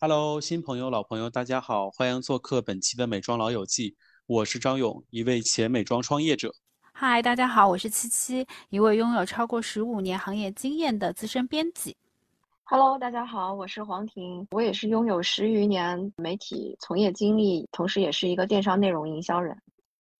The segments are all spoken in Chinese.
Hello，新朋友、老朋友，大家好，欢迎做客本期的美妆老友记。我是张勇，一位前美妆创业者。嗨，大家好，我是七七，一位拥有超过十五年行业经验的资深编辑。Hello，大家好，我是黄婷，我也是拥有十余年媒体从业经历，同时也是一个电商内容营销人。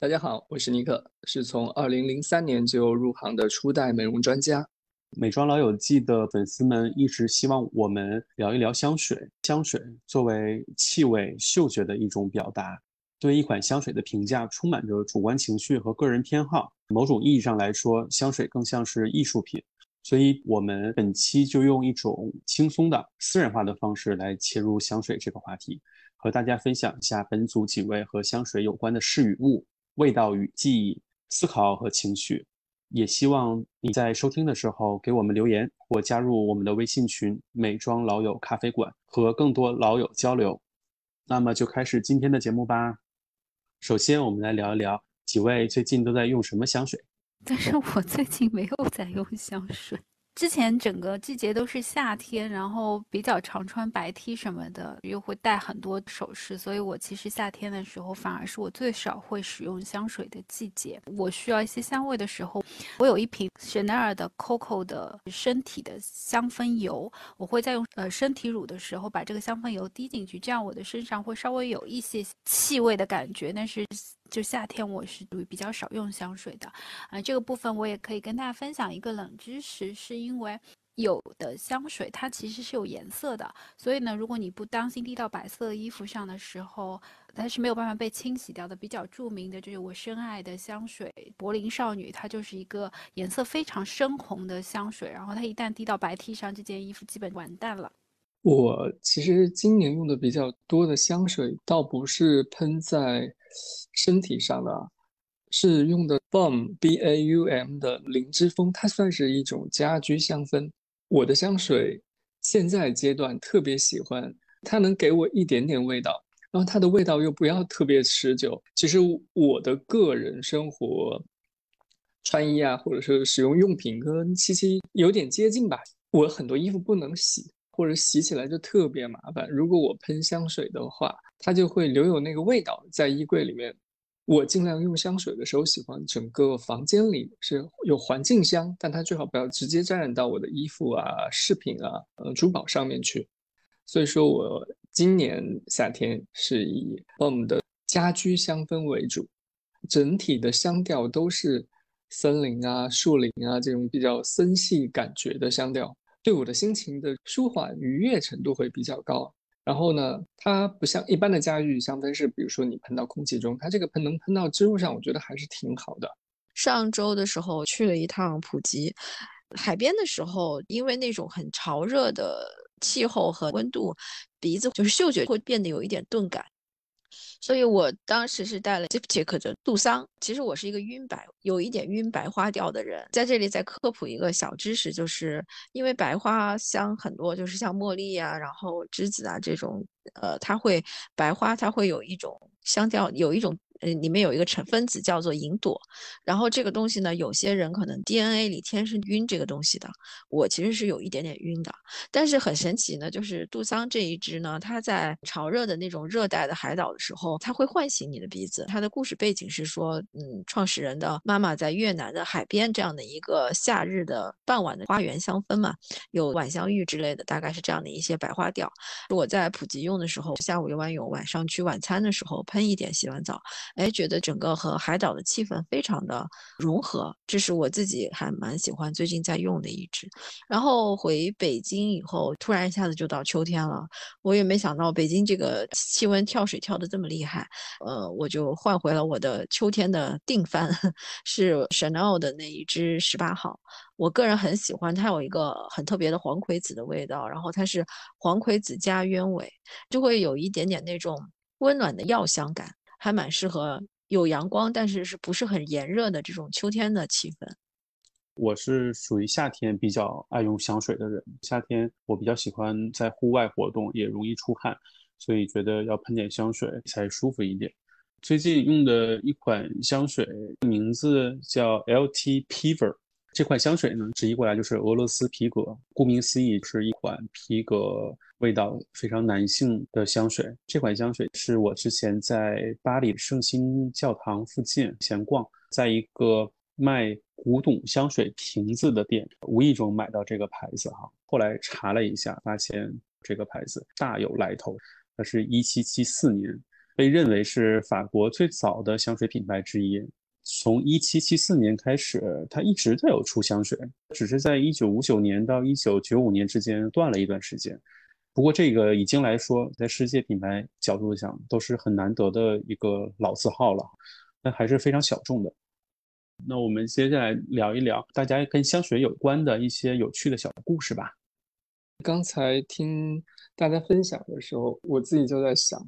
大家好，我是尼克，是从二零零三年就入行的初代美容专家。美妆老友记的粉丝们一直希望我们聊一聊香水。香水作为气味、嗅觉的一种表达，对一款香水的评价充满着主观情绪和个人偏好。某种意义上来说，香水更像是艺术品。所以，我们本期就用一种轻松的、私人化的方式来切入香水这个话题，和大家分享一下本组几位和香水有关的事与物、味道与记忆、思考和情绪。也希望你在收听的时候给我们留言，或加入我们的微信群“美妆老友咖啡馆”，和更多老友交流。那么就开始今天的节目吧。首先，我们来聊一聊几位最近都在用什么香水。但是我最近没有在用香水。之前整个季节都是夏天，然后比较常穿白 T 什么的，又会戴很多首饰，所以我其实夏天的时候反而是我最少会使用香水的季节。我需要一些香味的时候，我有一瓶 Chanel 的 Coco 的身体的香氛油，我会在用呃身体乳的时候把这个香氛油滴进去，这样我的身上会稍微有一些气味的感觉。但是就夏天我是属于比较少用香水的，啊，这个部分我也可以跟大家分享一个冷知识，是因为有的香水它其实是有颜色的，所以呢，如果你不当心滴到白色衣服上的时候，它是没有办法被清洗掉的。比较著名的就是我深爱的香水柏林少女，它就是一个颜色非常深红的香水，然后它一旦滴到白 T 上，这件衣服基本完蛋了。我其实今年用的比较多的香水，倒不是喷在。身体上的，是用的 Baum B A U M 的灵芝风，它算是一种家居香氛。我的香水现在阶段特别喜欢，它能给我一点点味道，然后它的味道又不要特别持久。其实我的个人生活穿衣啊，或者是使用用品跟七七有点接近吧。我很多衣服不能洗。或者洗起来就特别麻烦。如果我喷香水的话，它就会留有那个味道在衣柜里面。我尽量用香水的时候，喜欢整个房间里是有环境香，但它最好不要直接沾染到我的衣服啊、饰品啊、呃珠宝上面去。所以说我今年夏天是以 Bom 的家居香氛为主，整体的香调都是森林啊、树林啊这种比较森系感觉的香调。对我的心情的舒缓愉悦程度会比较高，然后呢，它不像一般的家居香氛是，比如说你喷到空气中，它这个喷能喷到织物上，我觉得还是挺好的。上周的时候去了一趟普吉，海边的时候，因为那种很潮热的气候和温度，鼻子就是嗅觉会变得有一点钝感。所以我当时是带了 Ziptic 的杜桑。其实我是一个晕白，有一点晕白花调的人。在这里再科普一个小知识，就是因为白花香很多，就是像茉莉啊，然后栀子啊这种，呃，它会白花，它会有一种香调，有一种。呃，里面有一个成分子叫做银朵，然后这个东西呢，有些人可能 DNA 里天生晕这个东西的，我其实是有一点点晕的，但是很神奇呢，就是杜桑这一支呢，它在潮热的那种热带的海岛的时候，它会唤醒你的鼻子。它的故事背景是说，嗯，创始人的妈妈在越南的海边这样的一个夏日的傍晚的花园香氛嘛，有晚香玉之类的，大概是这样的一些白花调。我在普吉用的时候，下午游完泳，晚上去晚餐的时候喷一点，洗完澡。哎，觉得整个和海岛的气氛非常的融合，这是我自己还蛮喜欢最近在用的一支。然后回北京以后，突然一下子就到秋天了，我也没想到北京这个气温跳水跳的这么厉害，呃，我就换回了我的秋天的定番，是 Chanel 的那一支十八号。我个人很喜欢，它有一个很特别的黄葵子的味道，然后它是黄葵子加鸢尾，就会有一点点那种温暖的药香感。还蛮适合有阳光，但是是不是很炎热的这种秋天的气氛。我是属于夏天比较爱用香水的人，夏天我比较喜欢在户外活动，也容易出汗，所以觉得要喷点香水才舒服一点。最近用的一款香水名字叫 LT Piver，这款香水呢，直译过来就是俄罗斯皮革，顾名思义是一款皮革味道非常男性的香水。这款香水是我之前在巴黎圣心教堂附近闲逛，在一个卖古董香水瓶子的店，无意中买到这个牌子哈。后来查了一下，发现这个牌子大有来头，它是一七七四年，被认为是法国最早的香水品牌之一。从一七七四年开始，它一直都有出香水，只是在一九五九年到一九九五年之间断了一段时间。不过这个已经来说，在世界品牌角度讲，都是很难得的一个老字号了，但还是非常小众的。那我们接下来聊一聊大家跟香水有关的一些有趣的小故事吧。刚才听大家分享的时候，我自己就在想，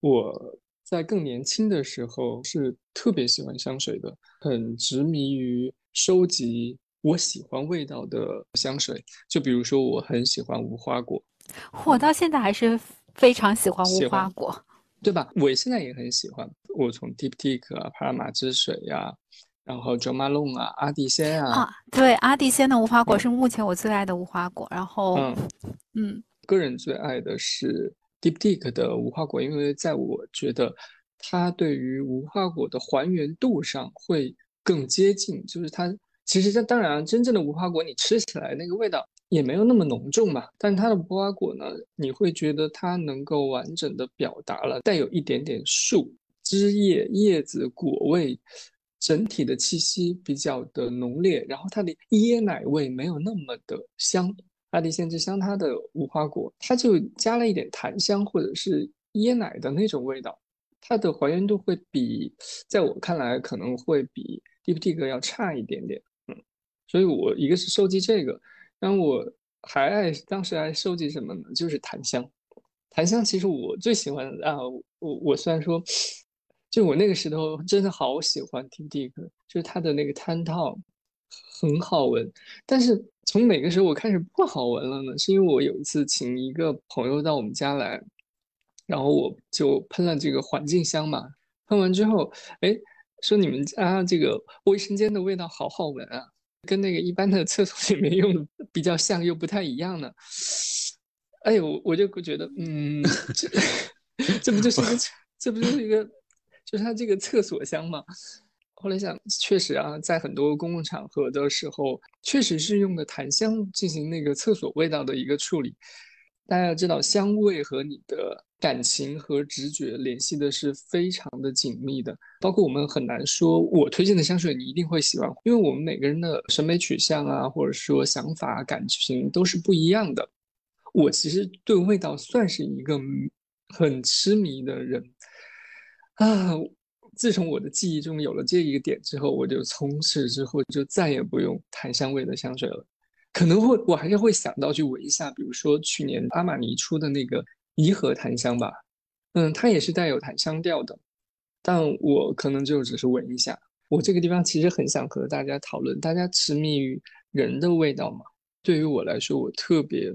我。在更年轻的时候是特别喜欢香水的，很执迷于收集我喜欢味道的香水。就比如说，我很喜欢无花果，我到现在还是非常喜欢无花果，对吧？我现在也很喜欢。我从 Diptyque 啊、帕尔玛之水呀，然后 Jo Malone 啊、阿蒂仙啊，啊，对，阿蒂仙的无花果是目前我最爱的无花果。然后，嗯嗯，个人最爱的是。Diptyque 的无花果，因为在我觉得它对于无花果的还原度上会更接近，就是它其实它当然真正的无花果你吃起来那个味道也没有那么浓重嘛，但它的无花果呢，你会觉得它能够完整的表达了带有一点点树枝叶、叶子、果味，整体的气息比较的浓烈，然后它的椰奶味没有那么的香。阿蒂仙之香，它的无花果，它就加了一点檀香或者是椰奶的那种味道，它的还原度会比，在我看来可能会比 Diptyque 要差一点点，嗯，所以我一个是收集这个，然后我还爱当时还收集什么呢？就是檀香，檀香其实我最喜欢啊，我我虽然说，就我那个时候真的好喜欢 DPT 哥就是它的那个摊套很好闻，但是。从哪个时候我开始不好闻了呢？是因为我有一次请一个朋友到我们家来，然后我就喷了这个环境香嘛。喷完之后，哎，说你们家这个卫生间的味道好好闻啊，跟那个一般的厕所里面用的比较像，又不太一样呢。哎呦，我就觉得，嗯，这 这不就是一个，这不就是一个，就是它这个厕所香吗？后来想，确实啊，在很多公共场合的时候，确实是用的檀香进行那个厕所味道的一个处理。大家要知道，香味和你的感情和直觉联系的是非常的紧密的。包括我们很难说，我推荐的香水你一定会喜欢，因为我们每个人的审美取向啊，或者说想法、感情都是不一样的。我其实对味道算是一个很痴迷的人啊。自从我的记忆中有了这一个点之后，我就从此之后就再也不用檀香味的香水了。可能会我还是会想到去闻一下，比如说去年阿玛尼出的那个颐和檀香吧，嗯，它也是带有檀香调的，但我可能就只是闻一下。我这个地方其实很想和大家讨论，大家痴迷于人的味道吗？对于我来说，我特别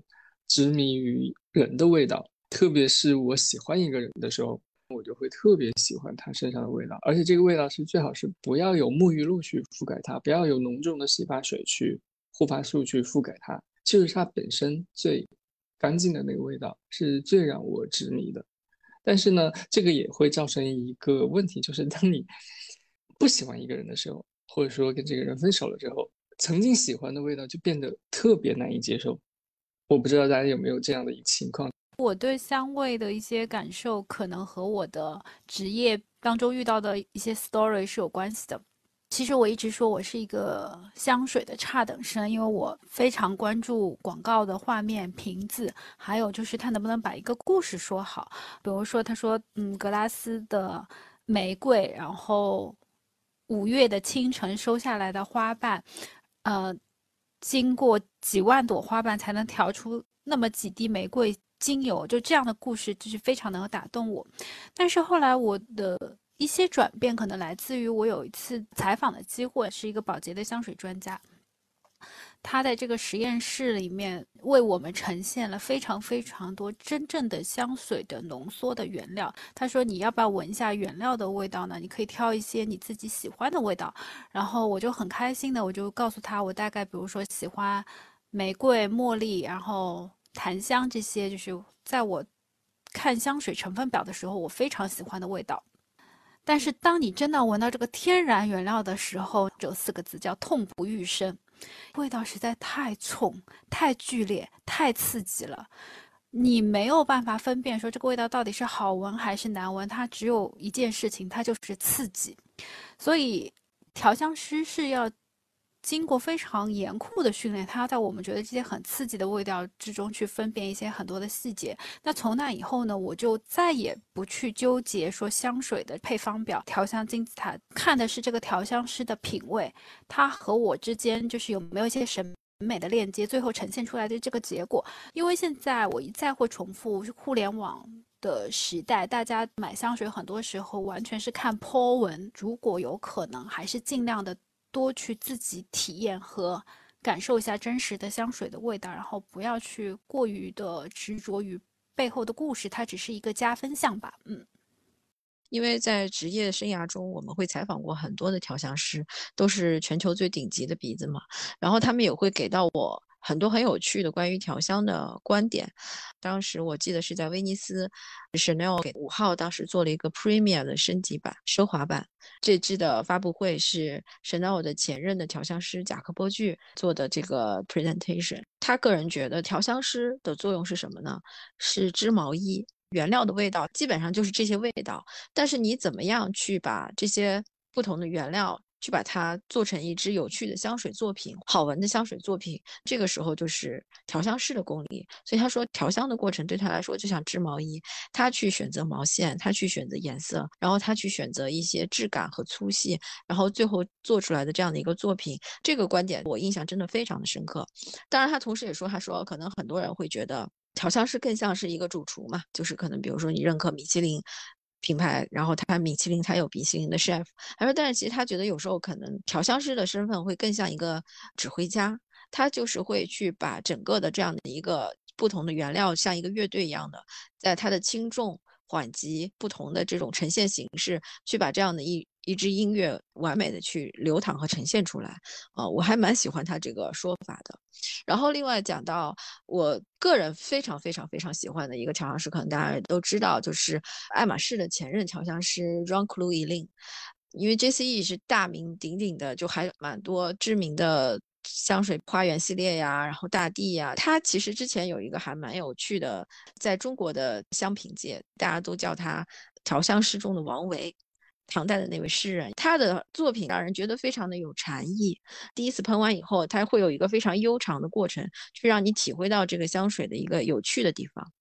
执迷于人的味道，特别是我喜欢一个人的时候。就会特别喜欢它身上的味道，而且这个味道是最好是不要有沐浴露去覆盖它，不要有浓重的洗发水去护发素去覆盖它，就是它本身最干净的那个味道是最让我执迷的。但是呢，这个也会造成一个问题，就是当你不喜欢一个人的时候，或者说跟这个人分手了之后，曾经喜欢的味道就变得特别难以接受。我不知道大家有没有这样的一个情况。我对香味的一些感受，可能和我的职业当中遇到的一些 story 是有关系的。其实我一直说我是一个香水的差等生，因为我非常关注广告的画面、瓶子，还有就是它能不能把一个故事说好。比如说，他说，嗯，格拉斯的玫瑰，然后五月的清晨收下来的花瓣，呃，经过几万朵花瓣才能调出那么几滴玫瑰。精油就这样的故事，就是非常能够打动我。但是后来我的一些转变，可能来自于我有一次采访的机会，是一个宝洁的香水专家。他在这个实验室里面为我们呈现了非常非常多真正的香水的浓缩的原料。他说：“你要不要闻一下原料的味道呢？你可以挑一些你自己喜欢的味道。”然后我就很开心的，我就告诉他，我大概比如说喜欢玫瑰、茉莉，然后檀香这些，就是在我看香水成分表的时候，我非常喜欢的味道。但是当你真的闻到这个天然原料的时候，只有四个字叫痛不欲生。味道实在太冲、太剧烈、太刺激了，你没有办法分辨说这个味道到底是好闻还是难闻。它只有一件事情，它就是刺激。所以调香师是要。经过非常严酷的训练，他要在我们觉得这些很刺激的味道之中去分辨一些很多的细节。那从那以后呢，我就再也不去纠结说香水的配方表、调香金字塔，看的是这个调香师的品味，他和我之间就是有没有一些审美的链接，最后呈现出来的这个结果。因为现在我一再会重复，互联网的时代，大家买香水很多时候完全是看 po 文，如果有可能，还是尽量的。多去自己体验和感受一下真实的香水的味道，然后不要去过于的执着于背后的故事，它只是一个加分项吧。嗯，因为在职业生涯中，我们会采访过很多的调香师，都是全球最顶级的鼻子嘛，然后他们也会给到我。很多很有趣的关于调香的观点。当时我记得是在威尼斯，Chanel 给五号当时做了一个 Premier 的升级版、奢华版。这支的发布会是 Chanel 的前任的调香师贾克波剧做的这个 presentation。他个人觉得调香师的作用是什么呢？是织毛衣，原料的味道基本上就是这些味道，但是你怎么样去把这些不同的原料？去把它做成一支有趣的香水作品，好闻的香水作品，这个时候就是调香师的功力。所以他说，调香的过程对他来说就像织毛衣，他去选择毛线，他去选择颜色，然后他去选择一些质感和粗细，然后最后做出来的这样的一个作品。这个观点我印象真的非常的深刻。当然，他同时也说，他说可能很多人会觉得调香师更像是一个主厨嘛，就是可能比如说你认可米其林。品牌，然后他米其林才有米其林的 chef。他说，但是其实他觉得有时候可能调香师的身份会更像一个指挥家，他就是会去把整个的这样的一个不同的原料，像一个乐队一样的，在它的轻重。缓急不同的这种呈现形式，去把这样的一一支音乐完美的去流淌和呈现出来，啊，我还蛮喜欢他这个说法的。然后另外讲到我个人非常非常非常喜欢的一个调香师，可能大家也都知道，就是爱马仕的前任调香师 Ron c l u e l i n 因为 JCE 是大名鼎鼎的，就还蛮多知名的。香水花园系列呀，然后大地呀，他其实之前有一个还蛮有趣的，在中国的香品界，大家都叫他调香师中的王维，唐代的那位诗人，他的作品让人觉得非常的有禅意。第一次喷完以后，它会有一个非常悠长的过程，去让你体会到这个香水的一个有趣的地方。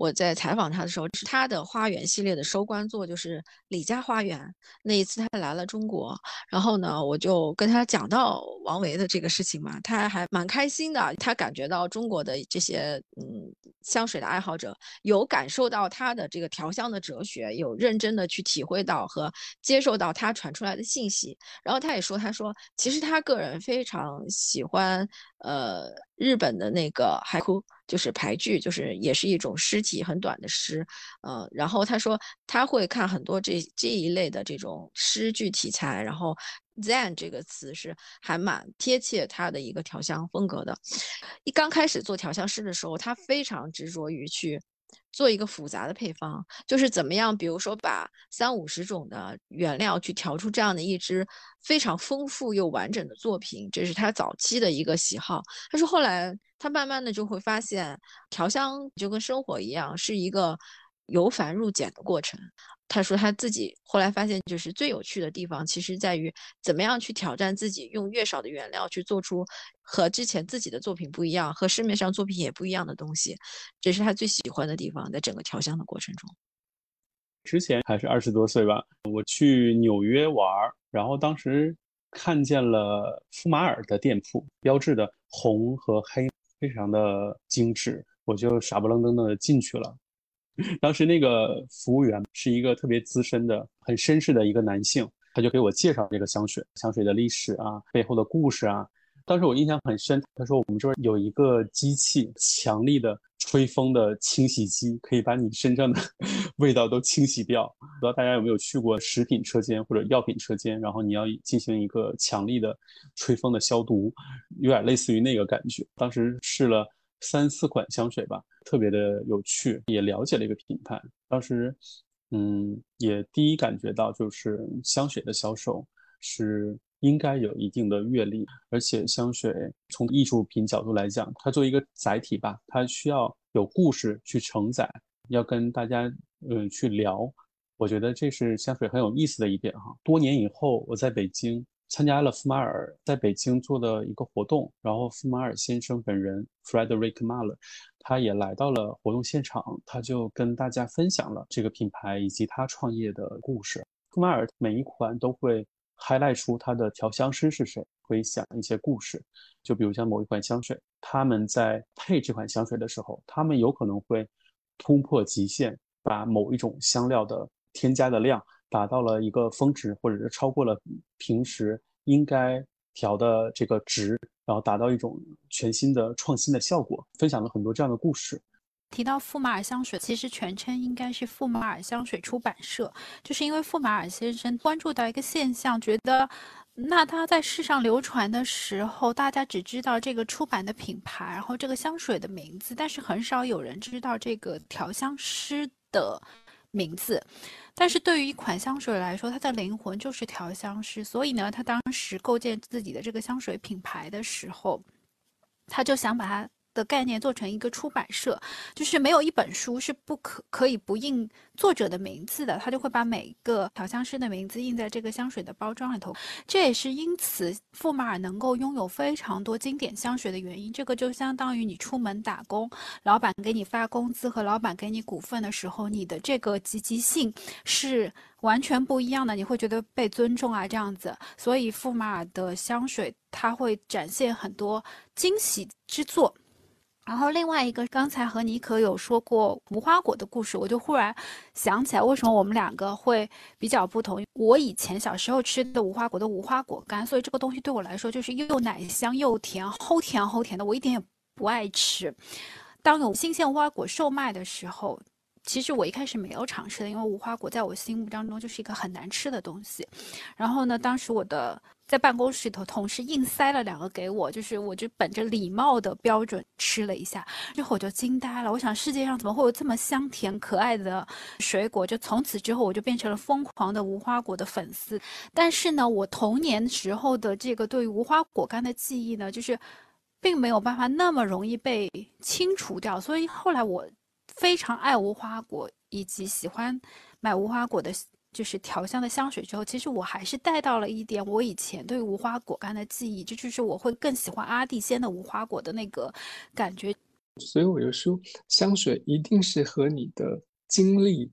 我在采访他的时候，是他的花园系列的收官作，就是李家花园。那一次他来了中国，然后呢，我就跟他讲到王维的这个事情嘛，他还蛮开心的。他感觉到中国的这些嗯香水的爱好者有感受到他的这个调香的哲学，有认真的去体会到和接受到他传出来的信息。然后他也说，他说其实他个人非常喜欢呃日本的那个海哭。就是排剧，就是也是一种诗体很短的诗，呃，然后他说他会看很多这这一类的这种诗句题材，然后 Zen 这个词是还蛮贴切他的一个调香风格的。一刚开始做调香师的时候，他非常执着于去。做一个复杂的配方，就是怎么样？比如说，把三五十种的原料去调出这样的一支非常丰富又完整的作品，这是他早期的一个喜好。但是，后来他慢慢的就会发现，调香就跟生活一样，是一个由繁入简的过程。他说他自己后来发现，就是最有趣的地方，其实在于怎么样去挑战自己，用越少的原料去做出和之前自己的作品不一样，和市面上作品也不一样的东西，这是他最喜欢的地方，在整个调香的过程中。之前还是二十多岁吧，我去纽约玩，然后当时看见了福马尔的店铺，标志的红和黑非常的精致，我就傻不愣登的进去了。当时那个服务员是一个特别资深的、很绅士的一个男性，他就给我介绍这个香水、香水的历史啊、背后的故事啊。当时我印象很深，他说我们这儿有一个机器，强力的吹风的清洗机，可以把你身上的 味道都清洗掉。不知道大家有没有去过食品车间或者药品车间，然后你要进行一个强力的吹风的消毒，有点类似于那个感觉。当时试了三四款香水吧，特别的有趣，也了解了一个品牌。当时，嗯，也第一感觉到就是香水的销售是。应该有一定的阅历，而且香水从艺术品角度来讲，它作为一个载体吧，它需要有故事去承载，要跟大家嗯去聊。我觉得这是香水很有意思的一点哈。多年以后，我在北京参加了福马尔在北京做的一个活动，然后福马尔先生本人 Frederick Maller，他也来到了活动现场，他就跟大家分享了这个品牌以及他创业的故事。福马尔每一款都会。highlight 出它的调香师是谁，会讲一些故事。就比如像某一款香水，他们在配这款香水的时候，他们有可能会突破极限，把某一种香料的添加的量达到了一个峰值，或者是超过了平时应该调的这个值，然后达到一种全新的创新的效果。分享了很多这样的故事。提到富马尔香水，其实全称应该是富马尔香水出版社，就是因为富马尔先生关注到一个现象，觉得那他在世上流传的时候，大家只知道这个出版的品牌，然后这个香水的名字，但是很少有人知道这个调香师的名字。但是对于一款香水来说，它的灵魂就是调香师，所以呢，他当时构建自己的这个香水品牌的时候，他就想把它。的概念做成一个出版社，就是没有一本书是不可可以不印作者的名字的，他就会把每一个调香师的名字印在这个香水的包装里头。这也是因此富马尔能够拥有非常多经典香水的原因。这个就相当于你出门打工，老板给你发工资和老板给你股份的时候，你的这个积极性是完全不一样的，你会觉得被尊重啊这样子。所以富马尔的香水它会展现很多惊喜之作。然后另外一个，刚才和妮可有说过无花果的故事，我就忽然想起来，为什么我们两个会比较不同？我以前小时候吃的无花果的无花果干，所以这个东西对我来说就是又奶香又甜，齁甜齁甜的，我一点也不爱吃。当有新鲜无花果售卖的时候，其实我一开始没有尝试的，因为无花果在我心目当中就是一个很难吃的东西。然后呢，当时我的。在办公室里头，同事硬塞了两个给我，就是我就本着礼貌的标准吃了一下，之后我就惊呆了。我想世界上怎么会有这么香甜可爱的水果？就从此之后，我就变成了疯狂的无花果的粉丝。但是呢，我童年时候的这个对于无花果干的记忆呢，就是并没有办法那么容易被清除掉。所以后来我非常爱无花果，以及喜欢买无花果的。就是调香的香水之后，其实我还是带到了一点我以前对无花果干的记忆，这就是我会更喜欢阿蒂仙的无花果的那个感觉。所以我就说，香水一定是和你的经历、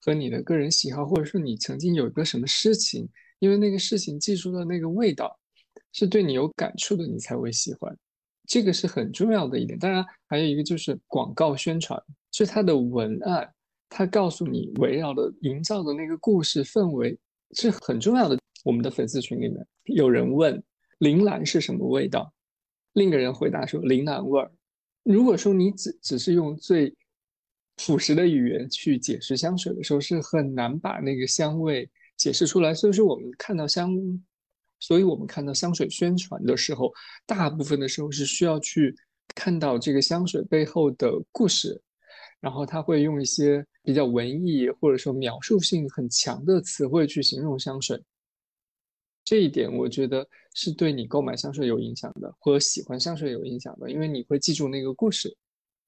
和你的个人喜好，或者说你曾经有一个什么事情，因为那个事情记住的那个味道是对你有感触的，你才会喜欢。这个是很重要的一点。当然，还有一个就是广告宣传，是它的文案。他告诉你围绕的、营造的那个故事氛围是很重要的。我们的粉丝群里面有人问铃兰是什么味道，另一个人回答说铃兰味儿。如果说你只只是用最朴实的语言去解释香水的时候，是很难把那个香味解释出来。所以说，我们看到香，所以我们看到香水宣传的时候，大部分的时候是需要去看到这个香水背后的故事。然后他会用一些比较文艺或者说描述性很强的词汇去形容香水，这一点我觉得是对你购买香水有影响的，或者喜欢香水有影响的，因为你会记住那个故事。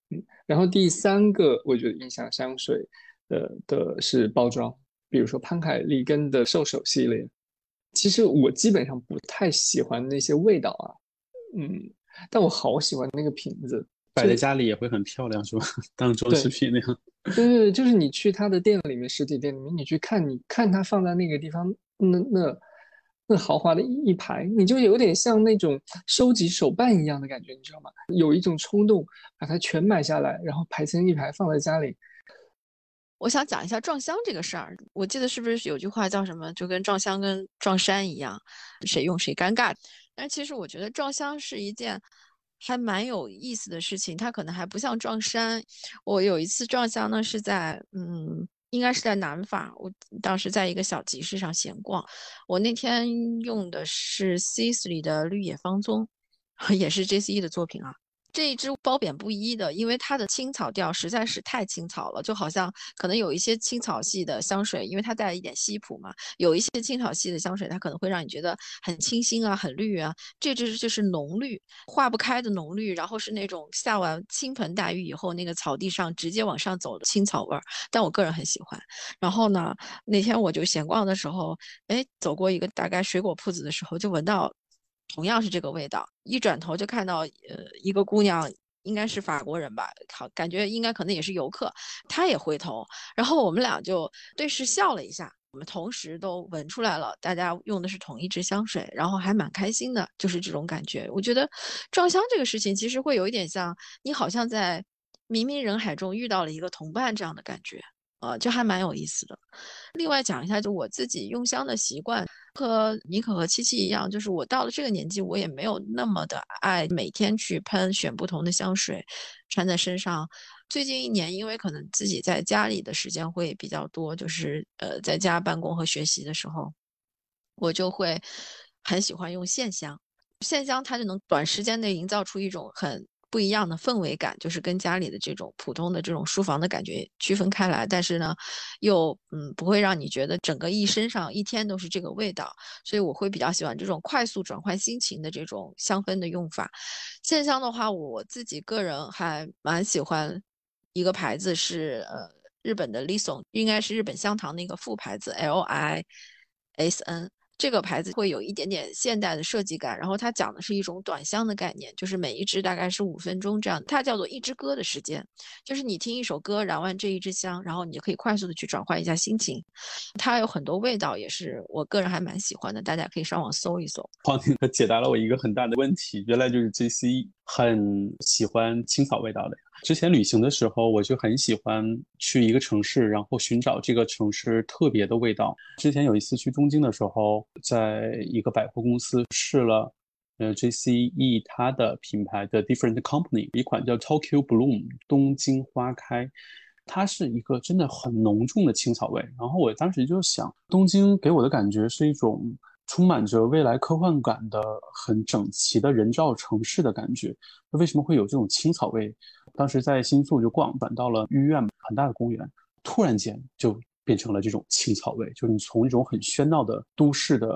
嗯，然后第三个我觉得影响香水的的是包装，比如说潘凯利根的兽首系列，其实我基本上不太喜欢那些味道啊，嗯，但我好喜欢那个瓶子。摆在家里也会很漂亮，是吧？当装饰品那样。对对对，就是你去他的店里面，实体店里面，你去看，你看他放在那个地方，那那那豪华的一排，你就有点像那种收集手办一样的感觉，你知道吗？有一种冲动，把它全买下来，然后排成一排放在家里。我想讲一下撞香这个事儿，我记得是不是有句话叫什么，就跟撞香跟撞衫一样，谁用谁尴尬。但其实我觉得撞香是一件还蛮有意思的事情，它可能还不像撞衫。我有一次撞衫呢，是在嗯，应该是在南法，我当时在一个小集市上闲逛，我那天用的是 c i s l y 的绿野芳踪，也是 JCE 的作品啊。这一支褒贬不一的，因为它的青草调实在是太青草了，就好像可能有一些青草系的香水，因为它带了一点西普嘛，有一些青草系的香水，它可能会让你觉得很清新啊，很绿啊。这支就是浓绿，化不开的浓绿，然后是那种下完倾盆大雨以后，那个草地上直接往上走的青草味儿，但我个人很喜欢。然后呢，那天我就闲逛的时候，哎，走过一个大概水果铺子的时候，就闻到。同样是这个味道，一转头就看到，呃，一个姑娘，应该是法国人吧，好，感觉应该可能也是游客，她也回头，然后我们俩就对视笑了一下，我们同时都闻出来了，大家用的是同一支香水，然后还蛮开心的，就是这种感觉。我觉得撞香这个事情其实会有一点像，你好像在冥冥人海中遇到了一个同伴这样的感觉。呃，就还蛮有意思的。另外讲一下，就我自己用香的习惯，和妮可和七七一样，就是我到了这个年纪，我也没有那么的爱每天去喷选不同的香水，穿在身上。最近一年，因为可能自己在家里的时间会比较多，就是呃在家办公和学习的时候，我就会很喜欢用线香。线香它就能短时间内营造出一种很。不一样的氛围感，就是跟家里的这种普通的这种书房的感觉区分开来，但是呢，又嗯不会让你觉得整个一身上一天都是这个味道，所以我会比较喜欢这种快速转换心情的这种香氛的用法。线香的话，我自己个人还蛮喜欢一个牌子是呃日本的 Lison，应该是日本香堂的一个副牌子 L I S N。这个牌子会有一点点现代的设计感，然后它讲的是一种短香的概念，就是每一支大概是五分钟这样，它叫做一支歌的时间，就是你听一首歌，燃完这一支香，然后你就可以快速的去转换一下心情。它有很多味道，也是我个人还蛮喜欢的，大家可以上网搜一搜。黄婷可解答了我一个很大的问题，原来就是 J C 很喜欢青草味道的。之前旅行的时候，我就很喜欢去一个城市，然后寻找这个城市特别的味道。之前有一次去东京的时候，在一个百货公司试了，呃，JCE 它的品牌的 Different Company 一款叫 Tokyo Bloom 东京花开，它是一个真的很浓重的青草味。然后我当时就想，东京给我的感觉是一种。充满着未来科幻感的很整齐的人造城市的感觉，那为什么会有这种青草味？当时在新宿就逛，转到了御苑，很大的公园，突然间就变成了这种青草味，就是你从一种很喧闹的都市的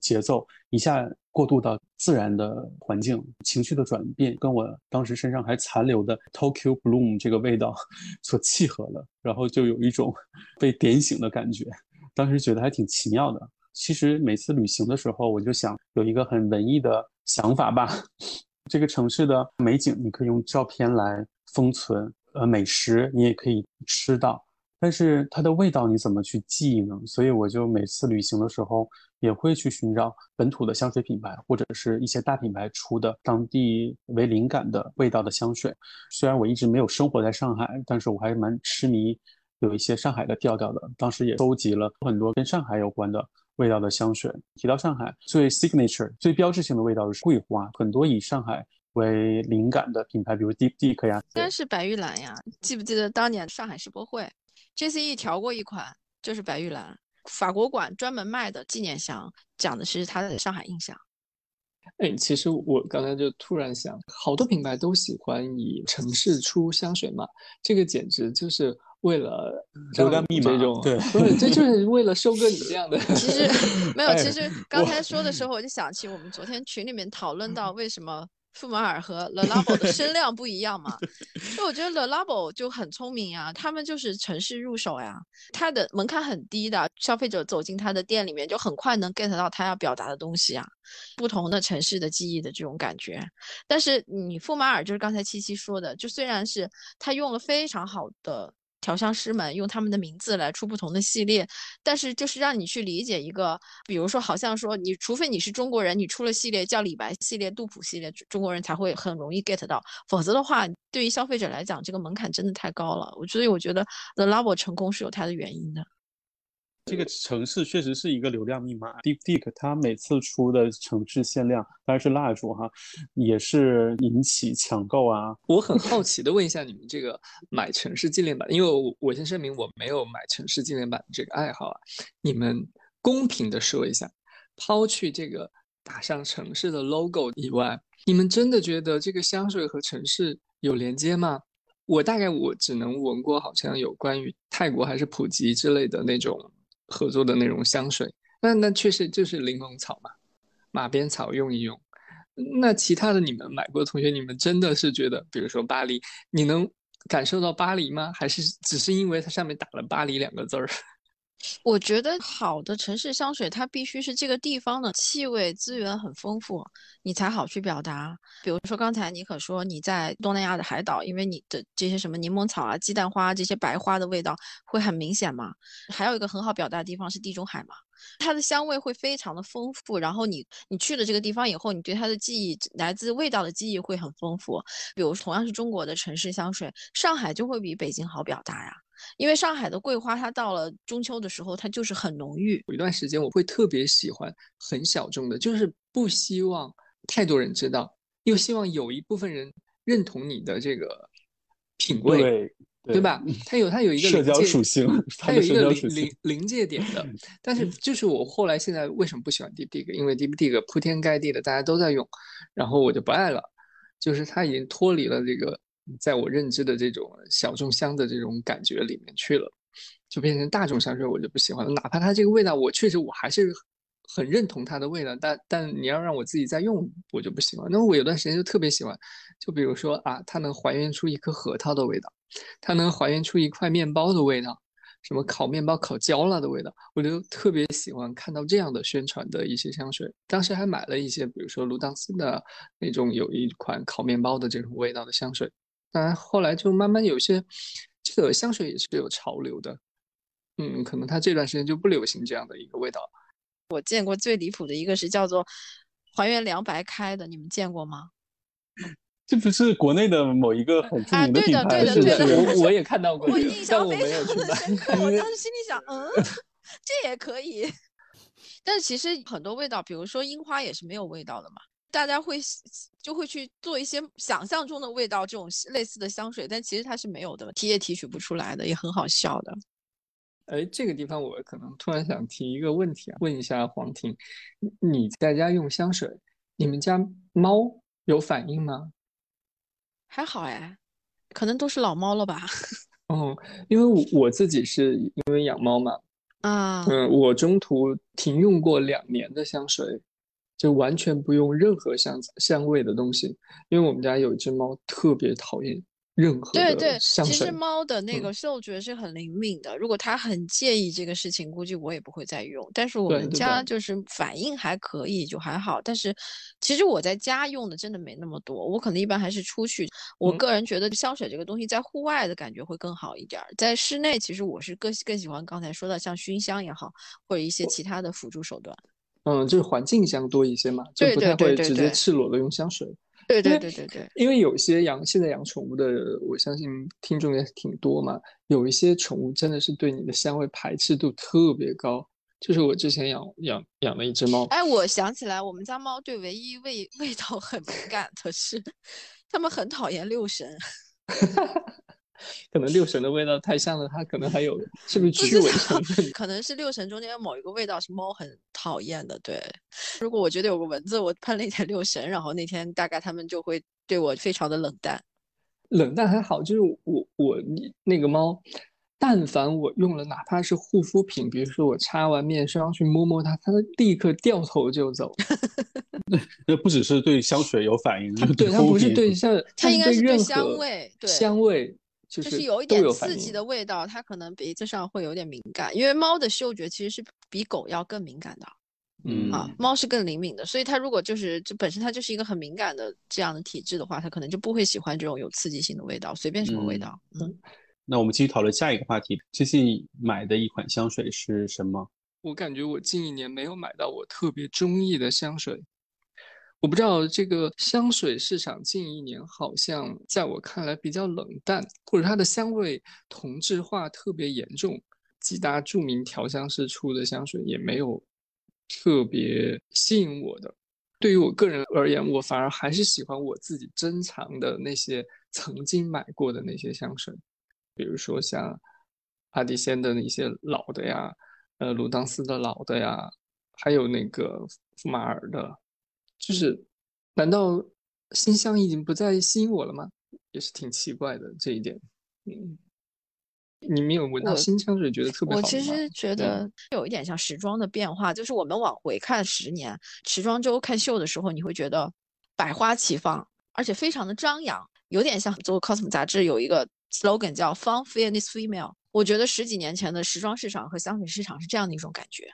节奏，一下过渡到自然的环境，情绪的转变跟我当时身上还残留的 Tokyo Bloom 这个味道 所契合了，然后就有一种 被点醒的感觉，当时觉得还挺奇妙的。其实每次旅行的时候，我就想有一个很文艺的想法吧。这个城市的美景，你可以用照片来封存；呃，美食你也可以吃到，但是它的味道你怎么去记忆呢？所以我就每次旅行的时候，也会去寻找本土的香水品牌，或者是一些大品牌出的当地为灵感的味道的香水。虽然我一直没有生活在上海，但是我还是蛮痴迷有一些上海的调调的。当时也收集了很多跟上海有关的。味道的香水，提到上海最 signature、最标志性的味道是桂花，很多以上海为灵感的品牌，比如 Deep Deep 呀，应该是白玉兰呀。记不记得当年上海世博会，JCE 调过一款，就是白玉兰，法国馆专门卖的纪念香，讲的是它的上海印象。哎，其实我刚才就突然想，好多品牌都喜欢以城市出香水嘛，这个简直就是。为了流量密码这种，对，这 就是为了收割你这样的。其实 没有，其实刚才说的时候，我就想起我们昨天群里面讨论到为什么。富马尔和 Le Labo 的声量不一样嘛？就我觉得 Le Labo 就很聪明呀，他们就是城市入手呀，它的门槛很低的，消费者走进他的店里面就很快能 get 到他要表达的东西啊，不同的城市的记忆的这种感觉。但是你富马尔就是刚才七七说的，就虽然是他用了非常好的。调香师们用他们的名字来出不同的系列，但是就是让你去理解一个，比如说，好像说你除非你是中国人，你出了系列叫李白系列、杜甫系列，中国人才会很容易 get 到，否则的话，对于消费者来讲，这个门槛真的太高了。我所以我觉得 The Labo 成功是有它的原因的。这个城市确实是一个流量密码。DeepDeek 它每次出的城市限量，当然是蜡烛哈，也是引起抢购啊。我很好奇的问一下你们这个买城市纪念版，因为我我先声明我没有买城市纪念版这个爱好啊。你们公平的说一下，抛去这个打上城市的 logo 以外，你们真的觉得这个香水和城市有连接吗？我大概我只能闻过，好像有关于泰国还是普吉之类的那种合作的那种香水，那那确实就是柠檬草嘛，马鞭草用一用。那其他的你们买过的同学，你们真的是觉得，比如说巴黎，你能感受到巴黎吗？还是只是因为它上面打了巴黎两个字儿？我觉得好的城市香水，它必须是这个地方的气味资源很丰富，你才好去表达。比如说刚才你可说你在东南亚的海岛，因为你的这些什么柠檬草啊、鸡蛋花这些白花的味道会很明显嘛。还有一个很好表达的地方是地中海嘛，它的香味会非常的丰富。然后你你去了这个地方以后，你对它的记忆来自味道的记忆会很丰富。比如同样是中国的城市香水，上海就会比北京好表达呀。因为上海的桂花，它到了中秋的时候，它就是很浓郁。有一段时间，我会特别喜欢很小众的，就是不希望太多人知道，又希望有一部分人认同你的这个品味，对对吧？它有它有一个社交属性，它有一个临临临界点的。但是就是我后来现在为什么不喜欢 DeepDig？因为 DeepDig 铺天盖地的大家都在用，然后我就不爱了，就是它已经脱离了这个。在我认知的这种小众香的这种感觉里面去了，就变成大众香水，我就不喜欢了。哪怕它这个味道，我确实我还是很认同它的味道，但但你要让我自己再用，我就不喜欢。那我有段时间就特别喜欢，就比如说啊，它能还原出一颗核桃的味道，它能还原出一块面包的味道。什么烤面包烤焦了的味道，我就特别喜欢看到这样的宣传的一些香水。当时还买了一些，比如说卢当斯的那种有一款烤面包的这种味道的香水。当然，后来就慢慢有些这个香水也是有潮流的，嗯，可能它这段时间就不流行这样的一个味道。我见过最离谱的一个是叫做还原凉白开的，你们见过吗？这不是国内的某一个很著名的品牌，是不是？我我也看到过，我印象非常的深刻。我当时心里想，嗯，这也可以。但是其实很多味道，比如说樱花也是没有味道的嘛。大家会就会去做一些想象中的味道，这种类似的香水，但其实它是没有的，提也提取不出来的，也很好笑的。哎，这个地方我可能突然想提一个问题啊，问一下黄婷，你在家用香水，你们家猫有反应吗？还好哎，可能都是老猫了吧。哦，因为我我自己是因为养猫嘛，啊，嗯，我中途停用过两年的香水，就完全不用任何香香味的东西，因为我们家有一只猫特别讨厌。任何对对，其实猫的那个嗅觉是很灵敏的。如果它很介意这个事情，估计我也不会再用。但是我们家就是反应还可以，就还好。但是其实我在家用的真的没那么多，我可能一般还是出去。我个人觉得香水这个东西在户外的感觉会更好一点，在室内其实我是更更喜欢刚才说的像熏香也好，或者一些其他的辅助手段。嗯，就是环境香多一些嘛，就不太会直接赤裸的用香水。对对对对对，因为有些养现在养宠物的，我相信听众也挺多嘛。有一些宠物真的是对你的香味排斥度特别高，就是我之前养养养了一只猫。哎，我想起来，我们家猫对唯一味 味道很敏感的是，它们很讨厌六神。可能六神的味道太像了，它可能还有 是不是驱蚊成分？可能是六神中间某一个味道是猫很讨厌的。对，如果我觉得有个蚊子，我喷了一点六神，然后那天大概他们就会对我非常的冷淡。冷淡还好，就是我我那个猫，但凡我用了哪怕是护肤品，比如说我擦完面霜去摸摸它，它立刻掉头就走。那 那不只是对香水有反应，对它不是对像它应该是对香味，对香味。就是有一点刺激的味道，它可能鼻子上会有点敏感，因为猫的嗅觉其实是比狗要更敏感的，嗯啊，猫是更灵敏的，所以它如果就是就本身它就是一个很敏感的这样的体质的话，它可能就不会喜欢这种有刺激性的味道，随便什么味道。嗯，那我们继续讨论下一个话题，最近买的一款香水是什么？我感觉我近一年没有买到我特别中意的香水。我不知道这个香水市场近一年好像在我看来比较冷淡，或者它的香味同质化特别严重。几大著名调香师出的香水也没有特别吸引我的。对于我个人而言，我反而还是喜欢我自己珍藏的那些曾经买过的那些香水，比如说像阿迪仙的那些老的呀，呃，鲁当斯的老的呀，还有那个福马尔的，就是难道新香已经不再吸引我了吗？也是挺奇怪的这一点，嗯。你没有闻到新香水觉得特别好我其实觉得有一点像时装的变化，就是我们往回看十年，时装周看秀的时候，你会觉得百花齐放，而且非常的张扬，有点像做 cosm 杂志有一个 slogan 叫 Fun, Fearless Female。我觉得十几年前的时装市场和香水市场是这样的一种感觉。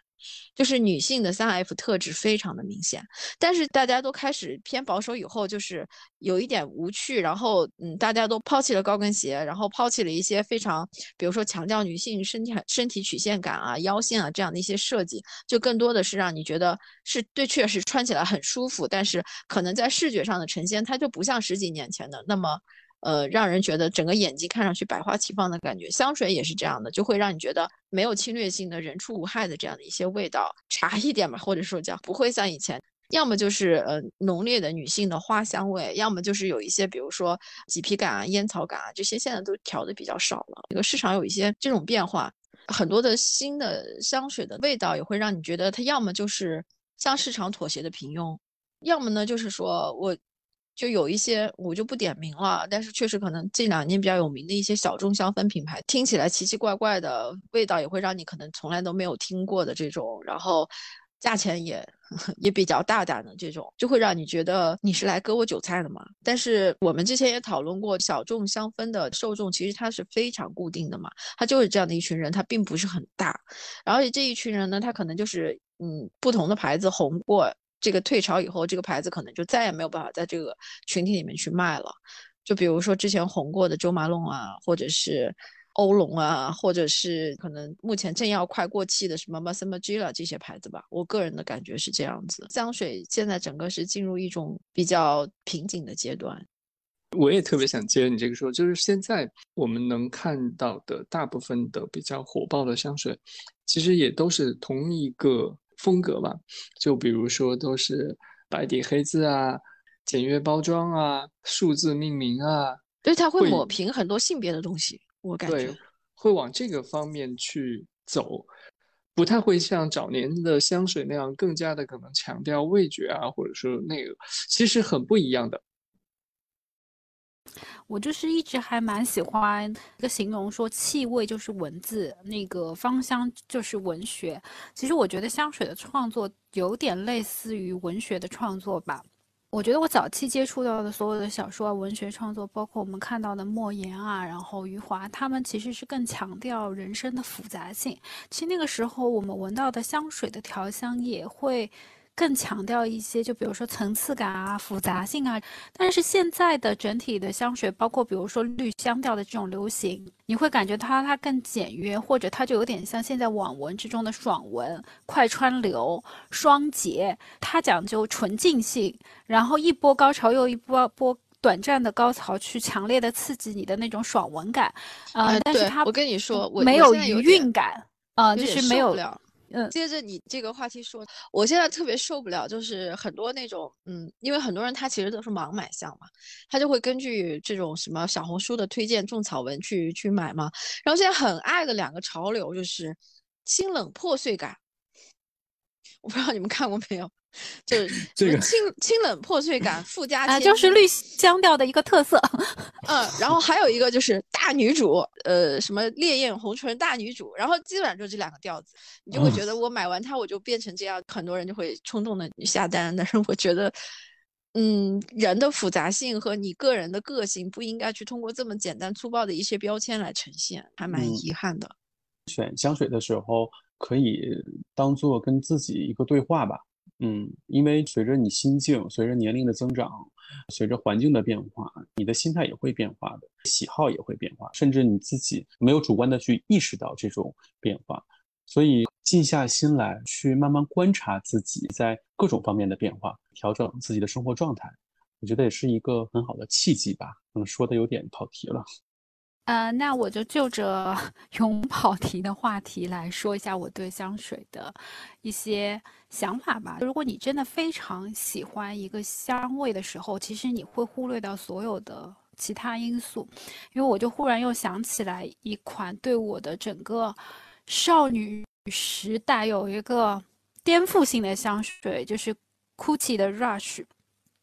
就是女性的三 F 特质非常的明显，但是大家都开始偏保守以后，就是有一点无趣，然后嗯，大家都抛弃了高跟鞋，然后抛弃了一些非常，比如说强调女性身体身体曲线感啊、腰线啊这样的一些设计，就更多的是让你觉得是对，确实穿起来很舒服，但是可能在视觉上的呈现，它就不像十几年前的那么。呃，让人觉得整个眼睛看上去百花齐放的感觉，香水也是这样的，就会让你觉得没有侵略性的人畜无害的这样的一些味道，茶一点吧，或者说叫不会像以前，要么就是呃浓烈的女性的花香味，要么就是有一些比如说麂皮感啊、烟草感啊这些，现在都调的比较少了。这个市场有一些这种变化，很多的新的香水的味道也会让你觉得它要么就是向市场妥协的平庸，要么呢就是说我。就有一些我就不点名了，但是确实可能近两年比较有名的一些小众香氛品牌，听起来奇奇怪怪的味道，也会让你可能从来都没有听过的这种，然后价钱也 也比较大胆的这种，就会让你觉得你是来割我韭菜的嘛。但是我们之前也讨论过，小众香氛的受众其实它是非常固定的嘛，它就是这样的一群人，它并不是很大，而且这一群人呢，他可能就是嗯不同的牌子红过。这个退潮以后，这个牌子可能就再也没有办法在这个群体里面去卖了。就比如说之前红过的周马龙啊，或者是欧龙啊，或者是可能目前正要快过气的什么 Massimo-Gila 这些牌子吧。我个人的感觉是这样子，香水现在整个是进入一种比较瓶颈的阶段。我也特别想接你这个说，就是现在我们能看到的大部分的比较火爆的香水，其实也都是同一个。风格吧，就比如说都是白底黑字啊，简约包装啊，数字命名啊，对，它会抹平很多性别的东西，我感觉会往这个方面去走，不太会像早年的香水那样更加的可能强调味觉啊，或者说那个其实很不一样的。我就是一直还蛮喜欢一个形容，说气味就是文字，那个芳香就是文学。其实我觉得香水的创作有点类似于文学的创作吧。我觉得我早期接触到的所有的小说啊，文学创作，包括我们看到的莫言啊，然后余华，他们其实是更强调人生的复杂性。其实那个时候我们闻到的香水的调香也会。更强调一些，就比如说层次感啊、复杂性啊。但是现在的整体的香水，包括比如说绿香调的这种流行，你会感觉它它更简约，或者它就有点像现在网文之中的爽文、快穿流、双节，它讲究纯净性，然后一波高潮又一波波短暂的高潮，去强烈的刺激你的那种爽文感。啊，但是它我跟你说，没有余韵感啊，就是没有。嗯，接着你这个话题说，我现在特别受不了，就是很多那种，嗯，因为很多人他其实都是盲买向嘛，他就会根据这种什么小红书的推荐种草文去去买嘛。然后现在很爱的两个潮流就是清冷破碎感，我不知道你们看过没有。就是 这个清清冷破碎感附加啊，就是绿香调的一个特色。嗯，然后还有一个就是大女主，呃，什么烈焰红唇大女主，然后基本上就这两个调子，你就会觉得我买完它我就变成这样，很多人就会冲动的下单。但是我觉得，嗯，人的复杂性和你个人的个性不应该去通过这么简单粗暴的一些标签来呈现，还蛮遗憾的。选香水的时候可以当做跟自己一个对话吧。嗯，因为随着你心境、随着年龄的增长、随着环境的变化，你的心态也会变化的，喜好也会变化，甚至你自己没有主观的去意识到这种变化，所以静下心来去慢慢观察自己在各种方面的变化，调整自己的生活状态，我觉得也是一个很好的契机吧。嗯，说的有点跑题了。呃，那我就就着 永跑题的话题来说一下我对香水的一些想法吧。如果你真的非常喜欢一个香味的时候，其实你会忽略掉所有的其他因素。因为我就忽然又想起来一款对我的整个少女时代有一个颠覆性的香水，就是 Gucci 的 Rush。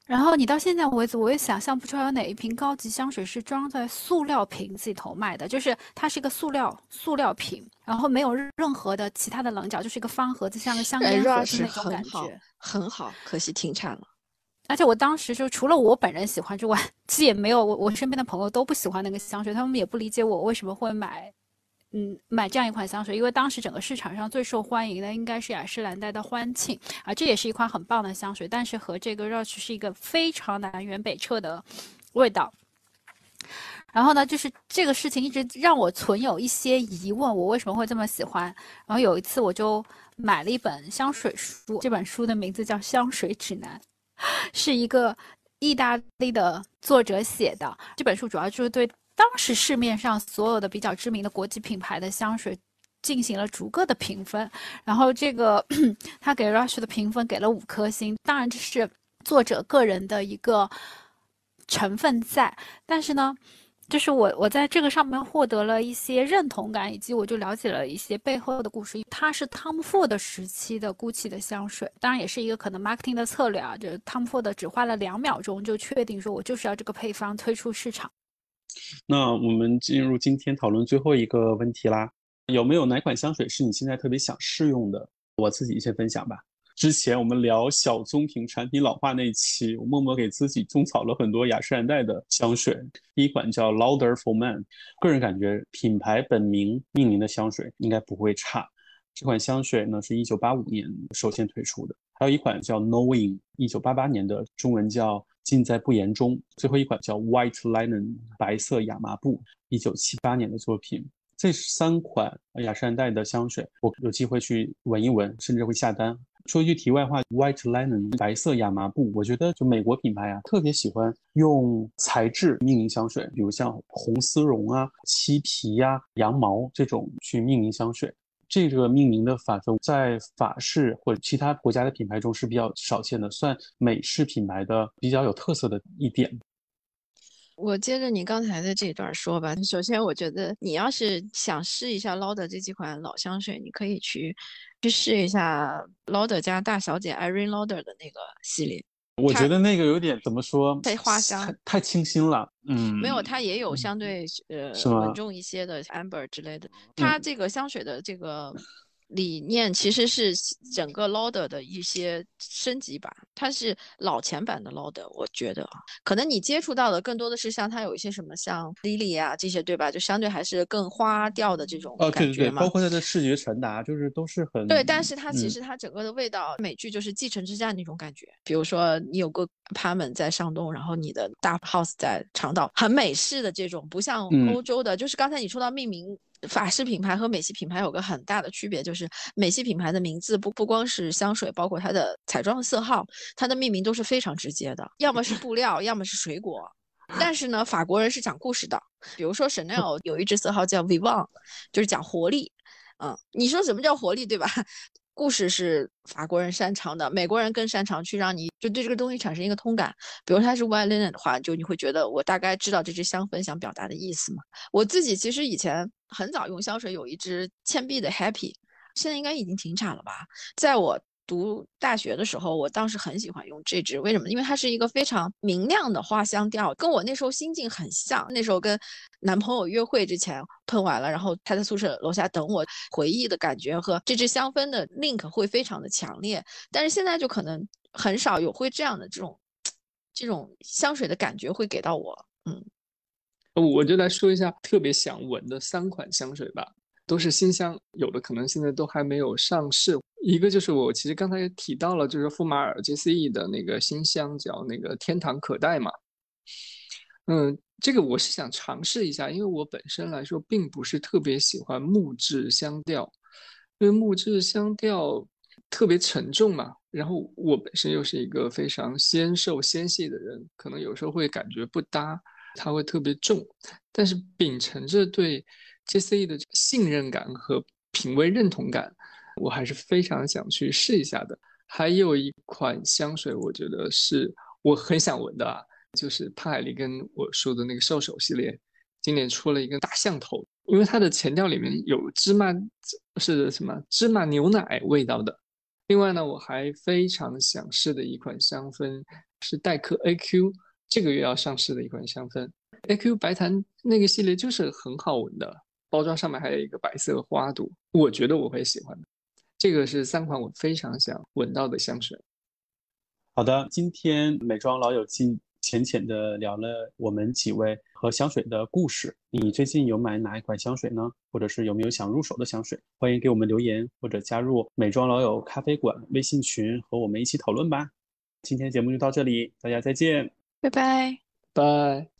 然后你到现在为止，我也想象不出来有哪一瓶高级香水是装在塑料瓶子里头卖的，就是它是一个塑料塑料瓶，然后没有任何的其他的棱角，就是一个方盒子，像个香烟盒子那种感觉，很好，可惜停产了。而且我当时就除了我本人喜欢之外，其实也没有我我身边的朋友都不喜欢那个香水，他们也不理解我为什么会买。嗯，买这样一款香水，因为当时整个市场上最受欢迎的应该是雅诗兰黛的欢庆啊，这也是一款很棒的香水，但是和这个 Roch 是一个非常南辕北辙的味道。然后呢，就是这个事情一直让我存有一些疑问，我为什么会这么喜欢？然后有一次我就买了一本香水书，这本书的名字叫《香水指南》，是一个意大利的作者写的。这本书主要就是对。当时市面上所有的比较知名的国际品牌的香水进行了逐个的评分，然后这个 他给 Rush 的评分给了五颗星。当然这是作者个人的一个成分在，但是呢，就是我我在这个上面获得了一些认同感，以及我就了解了一些背后的故事。它是 Tom Ford 时期的 Gucci 的香水，当然也是一个可能 marketing 的策略啊，就是 Tom Ford 只花了两秒钟就确定说我就是要这个配方推出市场。那我们进入今天讨论最后一个问题啦，有没有哪款香水是你现在特别想试用的？我自己先分享吧。之前我们聊小棕瓶产品老化那一期，我默默给自己种草了很多雅诗兰黛的香水。第一款叫 Lauder for Man，个人感觉品牌本名命名的香水应该不会差。这款香水呢是一九八五年首先推出的，还有一款叫 Knowing，一九八八年的，中文叫。尽在不言中。最后一款叫 White Linen 白色亚麻布，一九七八年的作品。这三款雅诗兰黛的香水，我有机会去闻一闻，甚至会下单。说一句题外话，White Linen 白色亚麻布，我觉得就美国品牌啊，特别喜欢用材质命名香水，比如像红丝绒啊、漆皮呀、羊毛这种去命名香水。这个命名的法则在法式或者其他国家的品牌中是比较少见的，算美式品牌的比较有特色的一点。我接着你刚才的这段说吧。首先，我觉得你要是想试一下 Lauder 这几款老香水，你可以去去试一下 Lauder 家大小姐 Irene Lauder 的那个系列。我觉得那个有点怎么说？太花香，太清新了。嗯，没有，它也有相对呃稳重一些的 amber 之类的。它这个香水的这个。理念其实是整个 Lauder 的一些升级版，它是老前版的 Lauder，我觉得啊，可能你接触到的更多的是像它有一些什么像 Lily 啊这些，对吧？就相对还是更花调的这种感觉嘛。对对对，包括它的视觉传达，就是都是很对。但是它其实它整个的味道，美剧就是继承之战那种感觉。比如说你有个 apartment 在上东，然后你的大 house 在长岛，很美式的这种，不像欧洲的。就是刚才你说到命名。法式品牌和美系品牌有个很大的区别，就是美系品牌的名字不不光是香水，包括它的彩妆的色号，它的命名都是非常直接的，要么是布料，要么是水果。但是呢，法国人是讲故事的，比如说 Chanel 有一支色号叫 Vivant，就是讲活力。嗯，你说什么叫活力，对吧？故事是法国人擅长的，美国人更擅长去让你就对这个东西产生一个通感。比如它是 White Linen 的话，就你会觉得我大概知道这支香氛想表达的意思嘛。我自己其实以前很早用香水，有一支倩碧的 Happy，现在应该已经停产了吧？在我。读大学的时候，我当时很喜欢用这支，为什么？因为它是一个非常明亮的花香调，跟我那时候心境很像。那时候跟男朋友约会之前喷完了，然后他在宿舍楼下等我，回忆的感觉和这支香氛的 link 会非常的强烈。但是现在就可能很少有会这样的这种这种香水的感觉会给到我。嗯，我就来说一下特别想闻的三款香水吧。都是新香，有的可能现在都还没有上市。一个就是我其实刚才也提到了，就是富马尔 JCE 的那个新香叫那个天堂可待嘛。嗯，这个我是想尝试一下，因为我本身来说并不是特别喜欢木质香调，因为木质香调特别沉重嘛。然后我本身又是一个非常纤瘦纤细的人，可能有时候会感觉不搭。它会特别重。但是秉承着对 JCE 的信任感和品味认同感，我还是非常想去试一下的。还有一款香水，我觉得是我很想闻的啊，就是帕海利跟我说的那个兽首系列，今年出了一个大象头，因为它的前调里面有芝麻，是什么芝麻牛奶味道的。另外呢，我还非常想试的一款香氛是黛珂 AQ，这个月要上市的一款香氛。AQ 白檀那个系列就是很好闻的，包装上面还有一个白色花朵，我觉得我会喜欢的。这个是三款我非常想闻到的香水。好的，今天美妆老友记浅浅的聊了我们几位和香水的故事。你最近有买哪一款香水呢？或者是有没有想入手的香水？欢迎给我们留言或者加入美妆老友咖啡馆微信群和我们一起讨论吧。今天节目就到这里，大家再见，拜拜，拜。